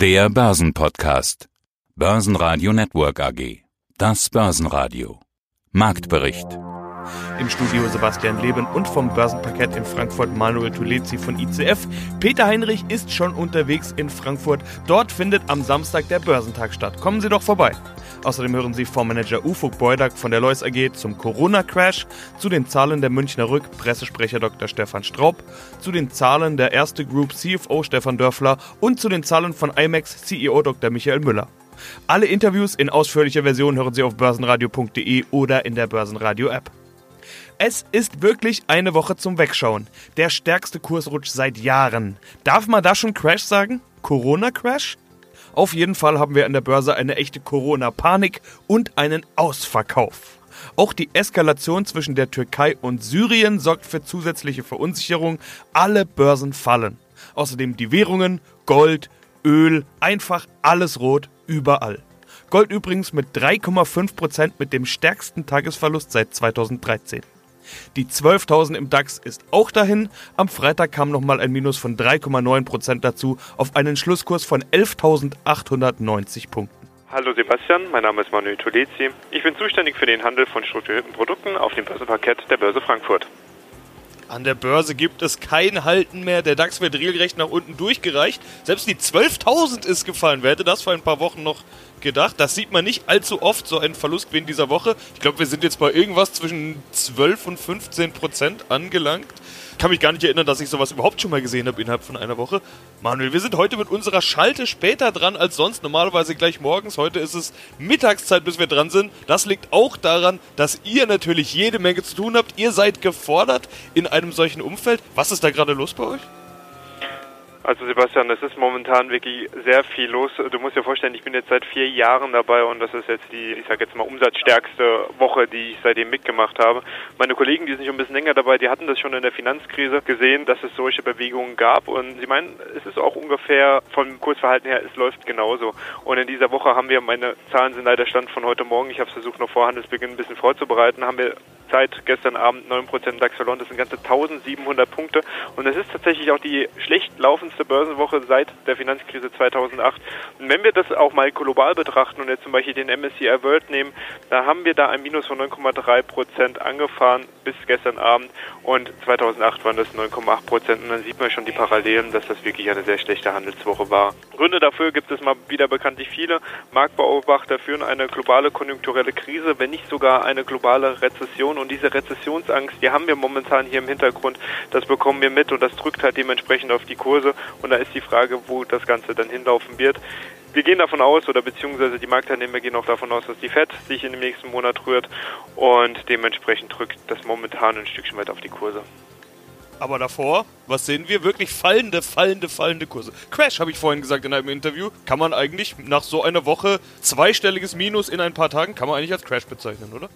Der Börsenpodcast. Börsenradio Network AG. Das Börsenradio. Marktbericht. Im Studio Sebastian Leben und vom Börsenparkett in Frankfurt Manuel Tulezi von ICF. Peter Heinrich ist schon unterwegs in Frankfurt. Dort findet am Samstag der Börsentag statt. Kommen Sie doch vorbei. Außerdem hören Sie Fondsmanager Ufuk Beudak von der Lois AG zum Corona-Crash, zu den Zahlen der Münchner Rück Pressesprecher Dr. Stefan Straub, zu den Zahlen der Erste Group CFO Stefan Dörfler und zu den Zahlen von IMAX CEO Dr. Michael Müller. Alle Interviews in ausführlicher Version hören Sie auf börsenradio.de oder in der Börsenradio-App. Es ist wirklich eine Woche zum Wegschauen. Der stärkste Kursrutsch seit Jahren. Darf man da schon Crash sagen? Corona-Crash? Auf jeden Fall haben wir an der Börse eine echte Corona-Panik und einen Ausverkauf. Auch die Eskalation zwischen der Türkei und Syrien sorgt für zusätzliche Verunsicherung. Alle Börsen fallen. Außerdem die Währungen, Gold, Öl, einfach alles rot, überall. Gold übrigens mit 3,5% mit dem stärksten Tagesverlust seit 2013. Die 12.000 im DAX ist auch dahin. Am Freitag kam nochmal ein Minus von 3,9% dazu auf einen Schlusskurs von 11.890 Punkten. Hallo Sebastian, mein Name ist Manuel Tulezi. Ich bin zuständig für den Handel von strukturierten Produkten auf dem Börsenparkett der Börse Frankfurt. An der Börse gibt es kein Halten mehr. Der DAX wird regelrecht nach unten durchgereicht. Selbst die 12.000 ist gefallen. Wer hätte das vor ein paar Wochen noch gedacht? Das sieht man nicht allzu oft, so einen Verlust wie in dieser Woche. Ich glaube, wir sind jetzt bei irgendwas zwischen 12 und 15 Prozent angelangt kann mich gar nicht erinnern, dass ich sowas überhaupt schon mal gesehen habe innerhalb von einer Woche. Manuel, wir sind heute mit unserer Schalte später dran als sonst. Normalerweise gleich morgens. Heute ist es Mittagszeit, bis wir dran sind. Das liegt auch daran, dass ihr natürlich jede Menge zu tun habt. Ihr seid gefordert in einem solchen Umfeld. Was ist da gerade los bei euch? Also Sebastian, es ist momentan wirklich sehr viel los. Du musst dir vorstellen, ich bin jetzt seit vier Jahren dabei und das ist jetzt die, ich sag jetzt mal, umsatzstärkste Woche, die ich seitdem mitgemacht habe. Meine Kollegen, die sind schon ein bisschen länger dabei, die hatten das schon in der Finanzkrise gesehen, dass es solche Bewegungen gab und sie meinen, es ist auch ungefähr vom Kursverhalten her, es läuft genauso. Und in dieser Woche haben wir, meine Zahlen sind leider Stand von heute Morgen, ich habe versucht noch vor Handelsbeginn ein bisschen vorzubereiten, haben wir seit gestern Abend 9% DAX verloren, das sind ganze 1700 Punkte und es ist tatsächlich auch die schlecht laufendste Börsenwoche seit der Finanzkrise 2008. Und wenn wir das auch mal global betrachten und jetzt zum Beispiel den MSCI World nehmen, da haben wir da ein Minus von 9,3% angefahren bis gestern Abend und 2008 waren das 9,8% und dann sieht man schon die Parallelen, dass das wirklich eine sehr schlechte Handelswoche war. Gründe dafür gibt es mal wieder bekanntlich viele. Marktbeobachter führen eine globale konjunkturelle Krise, wenn nicht sogar eine globale Rezession und diese Rezessionsangst, die haben wir momentan hier im Hintergrund, das bekommen wir mit und das drückt halt dementsprechend auf die Kurse und da ist die Frage, wo das Ganze dann hinlaufen wird. Wir gehen davon aus, oder beziehungsweise die Marktteilnehmer gehen auch davon aus, dass die FED sich in dem nächsten Monat rührt und dementsprechend drückt das momentan ein Stückchen weit auf die Kurse. Aber davor, was sehen wir? Wirklich fallende, fallende, fallende Kurse. Crash, habe ich vorhin gesagt in einem Interview. Kann man eigentlich nach so einer Woche zweistelliges Minus in ein paar Tagen, kann man eigentlich als Crash bezeichnen, oder?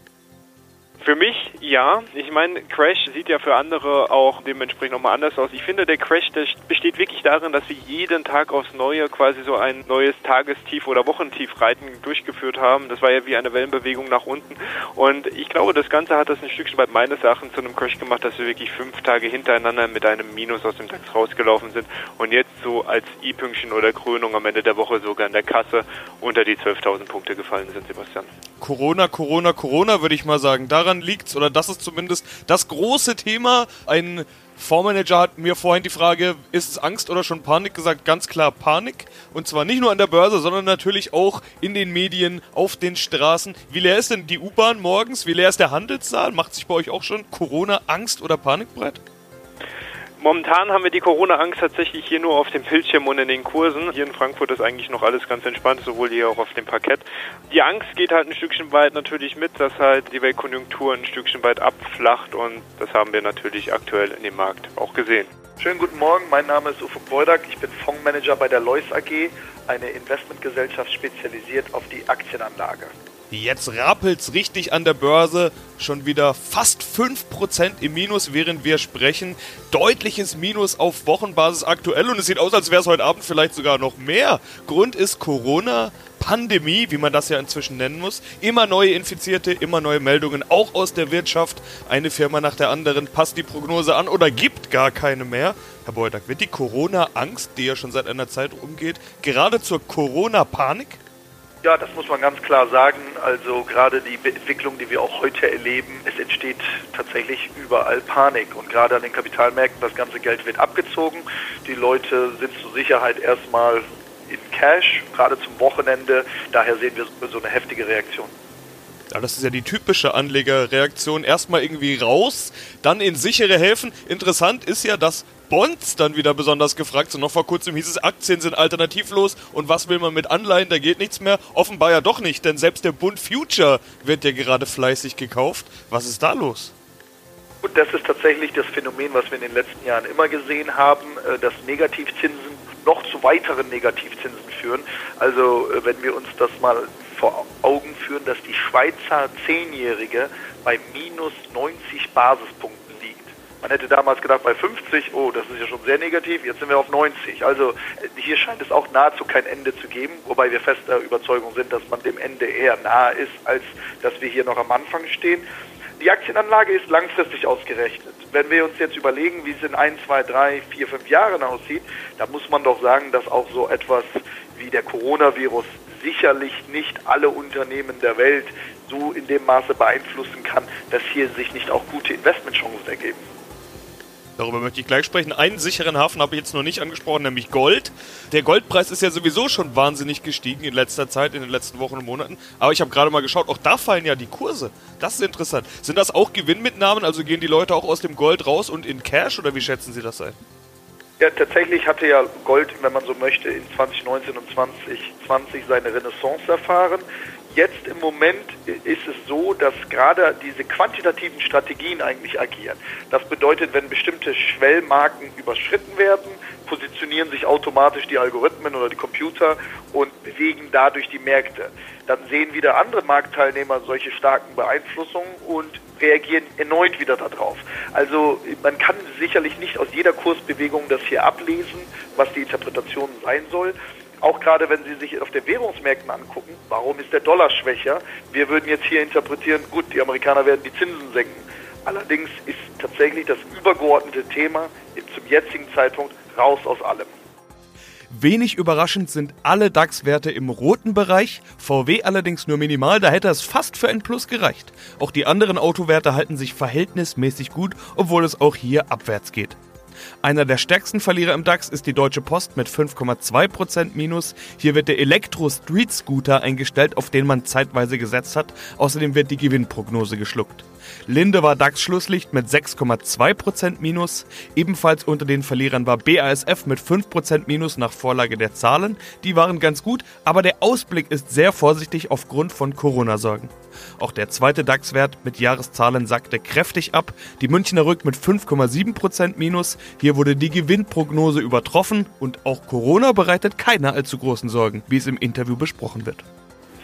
Für mich ja. Ich meine, Crash sieht ja für andere auch dementsprechend nochmal anders aus. Ich finde, der Crash der besteht wirklich darin, dass wir jeden Tag aufs Neue quasi so ein neues Tagestief oder Wochentiefreiten durchgeführt haben. Das war ja wie eine Wellenbewegung nach unten. Und ich glaube, das Ganze hat das ein Stückchen weit meines Erachtens zu einem Crash gemacht, dass wir wirklich fünf Tage hintereinander mit einem Minus aus dem DAX rausgelaufen sind und jetzt so als I-Pünktchen oder Krönung am Ende der Woche sogar in der Kasse unter die 12.000 Punkte gefallen sind, Sebastian. Corona, Corona, Corona, würde ich mal sagen. Daran liegt's, oder das ist zumindest das große Thema. Ein Fondsmanager hat mir vorhin die Frage, ist es Angst oder schon Panik gesagt? Ganz klar Panik. Und zwar nicht nur an der Börse, sondern natürlich auch in den Medien, auf den Straßen. Wie leer ist denn die U-Bahn morgens? Wie leer ist der Handelssaal? Macht sich bei euch auch schon Corona Angst oder Panik breit? Momentan haben wir die Corona-Angst tatsächlich hier nur auf dem Bildschirm und in den Kursen. Hier in Frankfurt ist eigentlich noch alles ganz entspannt, sowohl hier auch auf dem Parkett. Die Angst geht halt ein Stückchen weit natürlich mit, dass halt die Weltkonjunktur ein Stückchen weit abflacht und das haben wir natürlich aktuell in dem Markt auch gesehen. Schönen guten Morgen, mein Name ist Ufo Beudak, ich bin Fondsmanager bei der Lois AG, eine Investmentgesellschaft spezialisiert auf die Aktienanlage. Jetzt rappelt's richtig an der Börse. Schon wieder fast 5% im Minus, während wir sprechen. Deutliches Minus auf Wochenbasis aktuell und es sieht aus, als wäre es heute Abend vielleicht sogar noch mehr. Grund ist Corona. Pandemie, wie man das ja inzwischen nennen muss. Immer neue Infizierte, immer neue Meldungen, auch aus der Wirtschaft. Eine Firma nach der anderen passt die Prognose an oder gibt gar keine mehr. Herr Beutak, wird die Corona-Angst, die ja schon seit einer Zeit umgeht, gerade zur Corona-Panik? Ja, das muss man ganz klar sagen. Also gerade die Entwicklung, die wir auch heute erleben, es entsteht tatsächlich überall Panik. Und gerade an den Kapitalmärkten, das ganze Geld wird abgezogen. Die Leute sind zur Sicherheit erstmal in Cash, gerade zum Wochenende. Daher sehen wir so eine heftige Reaktion. Ja, das ist ja die typische Anlegerreaktion. Erstmal irgendwie raus, dann in sichere Häfen. Interessant ist ja, dass Bonds dann wieder besonders gefragt sind. Noch vor kurzem hieß es, Aktien sind alternativlos und was will man mit Anleihen, da geht nichts mehr. Offenbar ja doch nicht, denn selbst der Bund Future wird ja gerade fleißig gekauft. Was ist da los? Und das ist tatsächlich das Phänomen, was wir in den letzten Jahren immer gesehen haben, äh, dass Negativzinsen noch zu weiteren Negativzinsen führen. Also äh, wenn wir uns das mal vor Augen führen, dass die Schweizer Zehnjährige bei minus 90 Basispunkten. Man hätte damals gedacht, bei 50, oh, das ist ja schon sehr negativ, jetzt sind wir auf 90. Also äh, hier scheint es auch nahezu kein Ende zu geben, wobei wir fester Überzeugung sind, dass man dem Ende eher nahe ist, als dass wir hier noch am Anfang stehen. Die Aktienanlage ist langfristig ausgerechnet. Wenn wir uns jetzt überlegen, wie es in ein, zwei, drei, vier, fünf Jahren aussieht, da muss man doch sagen, dass auch so etwas wie der Coronavirus sicherlich nicht alle Unternehmen der Welt so in dem Maße beeinflussen kann, dass hier sich nicht auch gute Investmentchancen ergeben. Darüber möchte ich gleich sprechen. Einen sicheren Hafen habe ich jetzt noch nicht angesprochen, nämlich Gold. Der Goldpreis ist ja sowieso schon wahnsinnig gestiegen in letzter Zeit, in den letzten Wochen und Monaten. Aber ich habe gerade mal geschaut, auch da fallen ja die Kurse. Das ist interessant. Sind das auch Gewinnmitnahmen? Also gehen die Leute auch aus dem Gold raus und in Cash oder wie schätzen Sie das ein? Ja, tatsächlich hatte ja Gold, wenn man so möchte, in 2019 und 2020 seine Renaissance erfahren. Jetzt im Moment ist es so, dass gerade diese quantitativen Strategien eigentlich agieren. Das bedeutet, wenn bestimmte Schwellmarken überschritten werden, positionieren sich automatisch die Algorithmen oder die Computer und bewegen dadurch die Märkte. Dann sehen wieder andere Marktteilnehmer solche starken Beeinflussungen und reagieren erneut wieder darauf. Also man kann sicherlich nicht aus jeder Kursbewegung das hier ablesen, was die Interpretation sein soll auch gerade wenn Sie sich auf den Währungsmärkten angucken, warum ist der Dollar schwächer? Wir würden jetzt hier interpretieren, gut, die Amerikaner werden die Zinsen senken. Allerdings ist tatsächlich das übergeordnete Thema zum jetzigen Zeitpunkt raus aus allem. Wenig überraschend sind alle DAX-Werte im roten Bereich, VW allerdings nur minimal, da hätte es fast für ein Plus gereicht. Auch die anderen Autowerte halten sich verhältnismäßig gut, obwohl es auch hier abwärts geht. Einer der stärksten Verlierer im DAX ist die Deutsche Post mit 5,2% Minus. Hier wird der Elektro-Street Scooter eingestellt, auf den man zeitweise gesetzt hat. Außerdem wird die Gewinnprognose geschluckt. Linde war DAX-Schlusslicht mit 6,2% Minus. Ebenfalls unter den Verlierern war BASF mit 5% Minus nach Vorlage der Zahlen. Die waren ganz gut, aber der Ausblick ist sehr vorsichtig aufgrund von Corona-Sorgen. Auch der zweite DAX-Wert mit Jahreszahlen sackte kräftig ab. Die Münchner rückt mit 5,7% Minus. Hier wurde die Gewinnprognose übertroffen und auch Corona bereitet keine allzu großen Sorgen, wie es im Interview besprochen wird.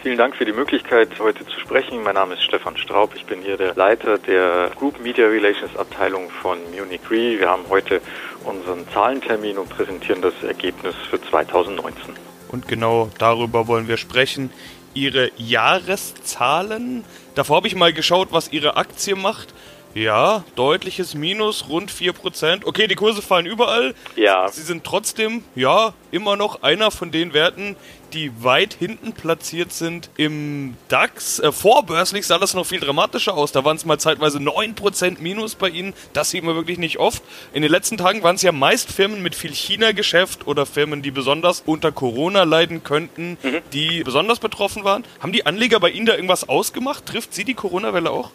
Vielen Dank für die Möglichkeit, heute zu sprechen. Mein Name ist Stefan Straub. Ich bin hier der Leiter der Group Media Relations Abteilung von Munich Re. Wir haben heute unseren Zahlentermin und präsentieren das Ergebnis für 2019. Und genau darüber wollen wir sprechen. Ihre Jahreszahlen. Davor habe ich mal geschaut, was Ihre Aktie macht. Ja, deutliches Minus, rund 4%. Okay, die Kurse fallen überall. Ja. Sie sind trotzdem, ja, immer noch einer von den Werten, die weit hinten platziert sind im DAX. Äh, vorbörslich sah das noch viel dramatischer aus. Da waren es mal zeitweise 9% Minus bei Ihnen. Das sieht man wirklich nicht oft. In den letzten Tagen waren es ja meist Firmen mit viel China-Geschäft oder Firmen, die besonders unter Corona leiden könnten, mhm. die besonders betroffen waren. Haben die Anleger bei Ihnen da irgendwas ausgemacht? Trifft Sie die Corona-Welle auch?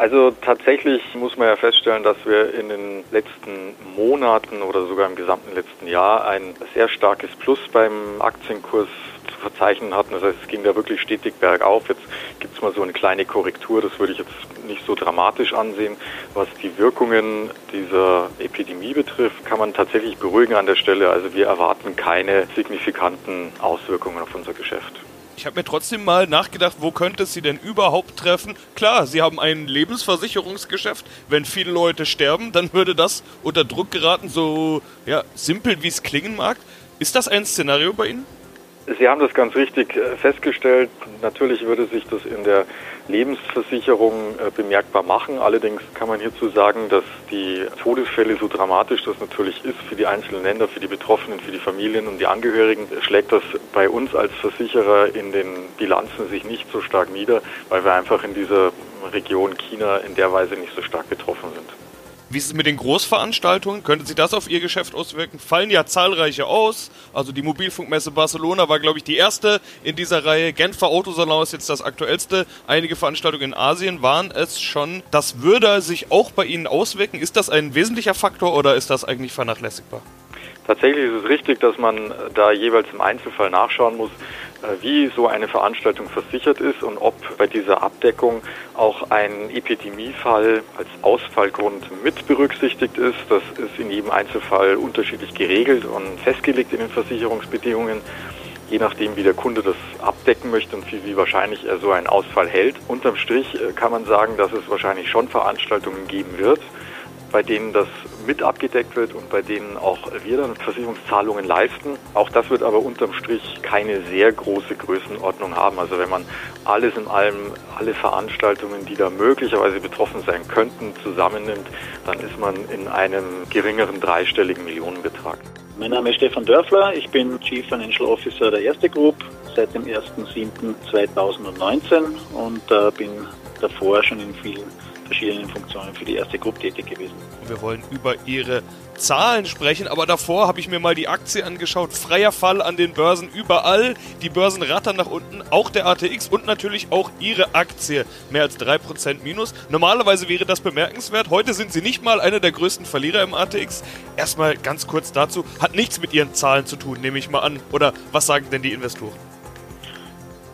Also tatsächlich muss man ja feststellen, dass wir in den letzten Monaten oder sogar im gesamten letzten Jahr ein sehr starkes Plus beim Aktienkurs zu verzeichnen hatten. Das heißt, es ging da wirklich stetig bergauf. Jetzt gibt es mal so eine kleine Korrektur, das würde ich jetzt nicht so dramatisch ansehen. Was die Wirkungen dieser Epidemie betrifft, kann man tatsächlich beruhigen an der Stelle. Also wir erwarten keine signifikanten Auswirkungen auf unser Geschäft. Ich habe mir trotzdem mal nachgedacht, wo könnte es Sie denn überhaupt treffen? Klar, Sie haben ein Lebensversicherungsgeschäft. Wenn viele Leute sterben, dann würde das unter Druck geraten, so ja, simpel wie es klingen mag. Ist das ein Szenario bei Ihnen? Sie haben das ganz richtig äh, festgestellt. Natürlich würde sich das in der Lebensversicherung äh, bemerkbar machen. Allerdings kann man hierzu sagen, dass die Todesfälle, so dramatisch das natürlich ist für die einzelnen Länder, für die Betroffenen, für die Familien und die Angehörigen, schlägt das bei uns als Versicherer in den Bilanzen sich nicht so stark nieder, weil wir einfach in dieser Region China in der Weise nicht so stark betroffen sind. Wie ist es mit den Großveranstaltungen? Könnte sich das auf Ihr Geschäft auswirken? Fallen ja zahlreiche aus. Also die Mobilfunkmesse Barcelona war, glaube ich, die erste in dieser Reihe. Genfer Autosalon ist jetzt das aktuellste. Einige Veranstaltungen in Asien waren es schon. Das würde sich auch bei Ihnen auswirken. Ist das ein wesentlicher Faktor oder ist das eigentlich vernachlässigbar? Tatsächlich ist es richtig, dass man da jeweils im Einzelfall nachschauen muss, äh, wie so eine Veranstaltung versichert ist und ob bei dieser Abdeckung auch ein Epidemiefall als Ausfallgrund mit berücksichtigt ist. Das ist in jedem Einzelfall unterschiedlich geregelt und festgelegt in den Versicherungsbedingungen je nachdem, wie der Kunde das abdecken möchte und wie, wie wahrscheinlich er so einen Ausfall hält. Unterm Strich äh, kann man sagen, dass es wahrscheinlich schon Veranstaltungen geben wird, bei denen das mit abgedeckt wird und bei denen auch wir dann Versicherungszahlungen leisten. Auch das wird aber unterm Strich keine sehr große Größenordnung haben. Also wenn man alles in allem, alle Veranstaltungen, die da möglicherweise betroffen sein könnten, zusammennimmt, dann ist man in einem geringeren dreistelligen Millionenbetrag. Mein Name ist Stefan Dörfler, ich bin Chief Financial Officer der Erste Group seit dem 1.7.2019 und äh, bin davor schon in vielen verschiedenen Funktionen für die erste Gruppe tätig gewesen. Wir wollen über Ihre Zahlen sprechen, aber davor habe ich mir mal die Aktie angeschaut. Freier Fall an den Börsen überall. Die Börsen rattern nach unten, auch der ATX und natürlich auch Ihre Aktie. Mehr als 3% Minus. Normalerweise wäre das bemerkenswert. Heute sind Sie nicht mal einer der größten Verlierer im ATX. Erstmal ganz kurz dazu. Hat nichts mit Ihren Zahlen zu tun, nehme ich mal an. Oder was sagen denn die Investoren?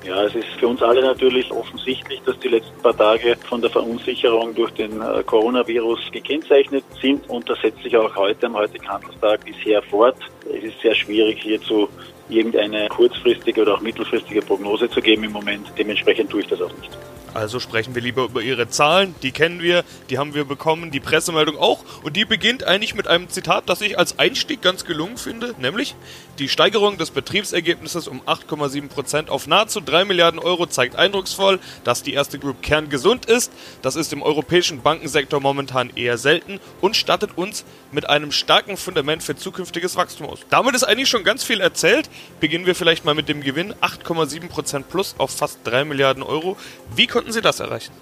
Ja, es ist für uns alle natürlich offensichtlich, dass die letzten paar Tage von der Verunsicherung durch den äh, Coronavirus gekennzeichnet sind und das setzt sich auch heute am heutigen Handelstag bisher fort. Es ist sehr schwierig hierzu irgendeine kurzfristige oder auch mittelfristige Prognose zu geben im Moment. Dementsprechend tue ich das auch nicht. Also sprechen wir lieber über ihre Zahlen, die kennen wir, die haben wir bekommen, die Pressemeldung auch. Und die beginnt eigentlich mit einem Zitat, das ich als Einstieg ganz gelungen finde, nämlich die Steigerung des Betriebsergebnisses um 8,7% auf nahezu 3 Milliarden Euro zeigt eindrucksvoll, dass die erste Group kerngesund ist. Das ist im europäischen Bankensektor momentan eher selten und stattet uns mit einem starken Fundament für zukünftiges Wachstum aus. Damit ist eigentlich schon ganz viel erzählt. Beginnen wir vielleicht mal mit dem Gewinn 8,7% plus auf fast 3 Milliarden Euro. Wie konnten Sie das erreichen?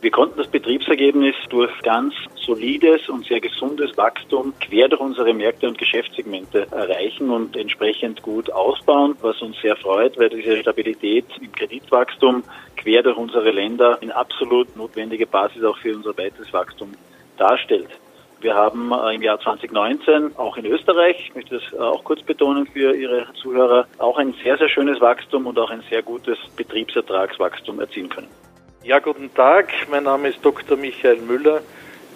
Wir konnten das Betriebsergebnis durch ganz solides und sehr gesundes Wachstum quer durch unsere Märkte und Geschäftssegmente erreichen und entsprechend gut ausbauen, was uns sehr freut, weil diese Stabilität im Kreditwachstum quer durch unsere Länder eine absolut notwendige Basis auch für unser weiteres Wachstum darstellt. Wir haben äh, im Jahr 2019 auch in Österreich, ich möchte das äh, auch kurz betonen für Ihre Zuhörer, auch ein sehr, sehr schönes Wachstum und auch ein sehr gutes Betriebsertragswachstum erzielen können. Ja, guten Tag. Mein Name ist Dr. Michael Müller.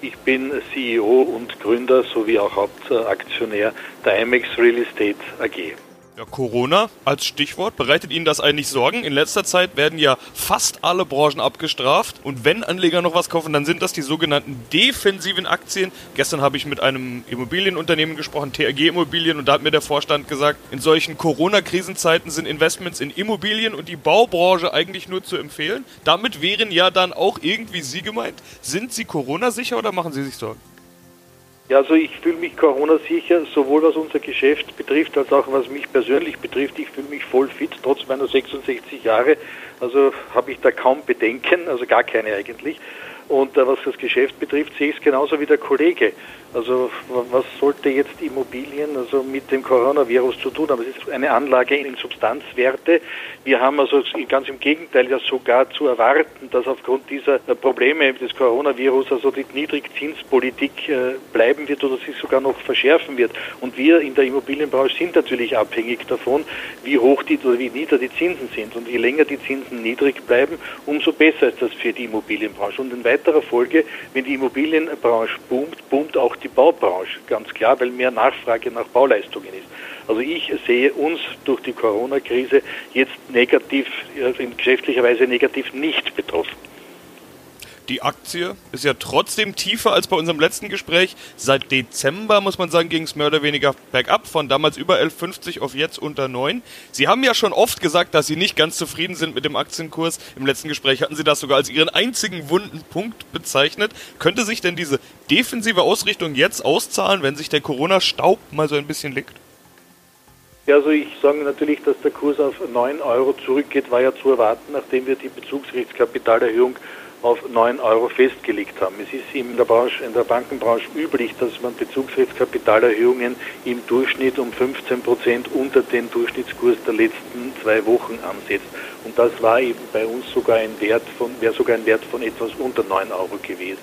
Ich bin CEO und Gründer sowie auch Hauptaktionär der IMEX Real Estate AG. Ja, Corona als Stichwort. Bereitet Ihnen das eigentlich Sorgen? In letzter Zeit werden ja fast alle Branchen abgestraft. Und wenn Anleger noch was kaufen, dann sind das die sogenannten defensiven Aktien. Gestern habe ich mit einem Immobilienunternehmen gesprochen, TRG Immobilien, und da hat mir der Vorstand gesagt, in solchen Corona-Krisenzeiten sind Investments in Immobilien und die Baubranche eigentlich nur zu empfehlen. Damit wären ja dann auch irgendwie Sie gemeint. Sind Sie Corona-sicher oder machen Sie sich Sorgen? Ja, also ich fühle mich Corona-sicher, sowohl was unser Geschäft betrifft, als auch was mich persönlich betrifft. Ich fühle mich voll fit, trotz meiner 66 Jahre. Also habe ich da kaum Bedenken, also gar keine eigentlich. Und äh, was das Geschäft betrifft, sehe ich es genauso wie der Kollege. Also was sollte jetzt Immobilien also mit dem Coronavirus zu tun haben? Es ist eine Anlage in Substanzwerte. Wir haben also ganz im Gegenteil ja sogar zu erwarten, dass aufgrund dieser äh, Probleme des Coronavirus also die Niedrigzinspolitik äh, bleiben wird oder sich sogar noch verschärfen wird. Und wir in der Immobilienbranche sind natürlich abhängig davon, wie hoch die oder wie nieder die Zinsen sind. Und je länger die Zinsen niedrig bleiben, umso besser ist das für die Immobilienbranche. Und in weiterer Folge, wenn die Immobilienbranche boomt, boomt auch die Baubranche, ganz klar, weil mehr Nachfrage nach Bauleistungen ist. Also ich sehe uns durch die Corona-Krise jetzt negativ, also in geschäftlicher Weise negativ nicht betroffen. Die Aktie ist ja trotzdem tiefer als bei unserem letzten Gespräch. Seit Dezember, muss man sagen, ging es mehr oder weniger bergab, von damals über 11,50 auf jetzt unter 9. Sie haben ja schon oft gesagt, dass Sie nicht ganz zufrieden sind mit dem Aktienkurs. Im letzten Gespräch hatten Sie das sogar als Ihren einzigen wunden Punkt bezeichnet. Könnte sich denn diese defensive Ausrichtung jetzt auszahlen, wenn sich der Corona-Staub mal so ein bisschen legt? Ja, also ich sage natürlich, dass der Kurs auf 9 Euro zurückgeht, war ja zu erwarten, nachdem wir die Bezugsrechtskapitalerhöhung auf 9 Euro festgelegt haben. Es ist in der, Branche, in der Bankenbranche üblich, dass man Bezugsrechtskapitalerhöhungen im Durchschnitt um 15 Prozent unter den Durchschnittskurs der letzten zwei Wochen ansetzt. Und das war eben bei uns sogar ein Wert von, wäre sogar ein Wert von etwas unter 9 Euro gewesen.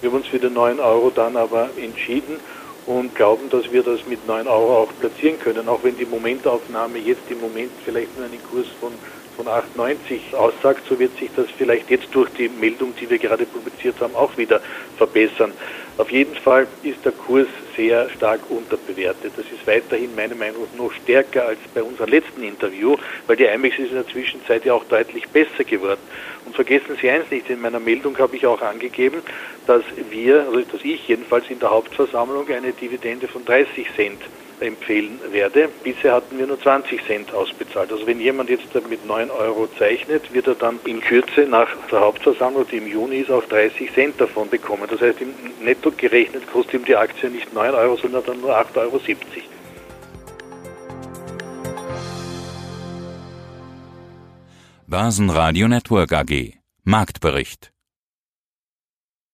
Wir haben uns für die 9 Euro dann aber entschieden und glauben, dass wir das mit 9 Euro auch platzieren können, auch wenn die Momentaufnahme jetzt im Moment vielleicht nur einen Kurs von von 8,90 aussagt, so wird sich das vielleicht jetzt durch die Meldung, die wir gerade publiziert haben, auch wieder verbessern. Auf jeden Fall ist der Kurs sehr stark unterbewertet. Das ist weiterhin meiner Meinung nach noch stärker als bei unserem letzten Interview, weil die IMEX ist in der Zwischenzeit ja auch deutlich besser geworden. Und vergessen Sie eins nicht, in meiner Meldung habe ich auch angegeben, dass wir, also dass ich jedenfalls in der Hauptversammlung eine Dividende von 30 Cent empfehlen werde. Bisher hatten wir nur 20 Cent ausbezahlt. Also wenn jemand jetzt mit 9 Euro zeichnet, wird er dann in Kürze nach der Hauptversammlung, die im Juni ist, auch 30 Cent davon bekommen. Das heißt, im Netto gerechnet kostet ihm die Aktie nicht 9 Euro, sondern dann nur 8,70 Euro. Börsenradio Network AG Marktbericht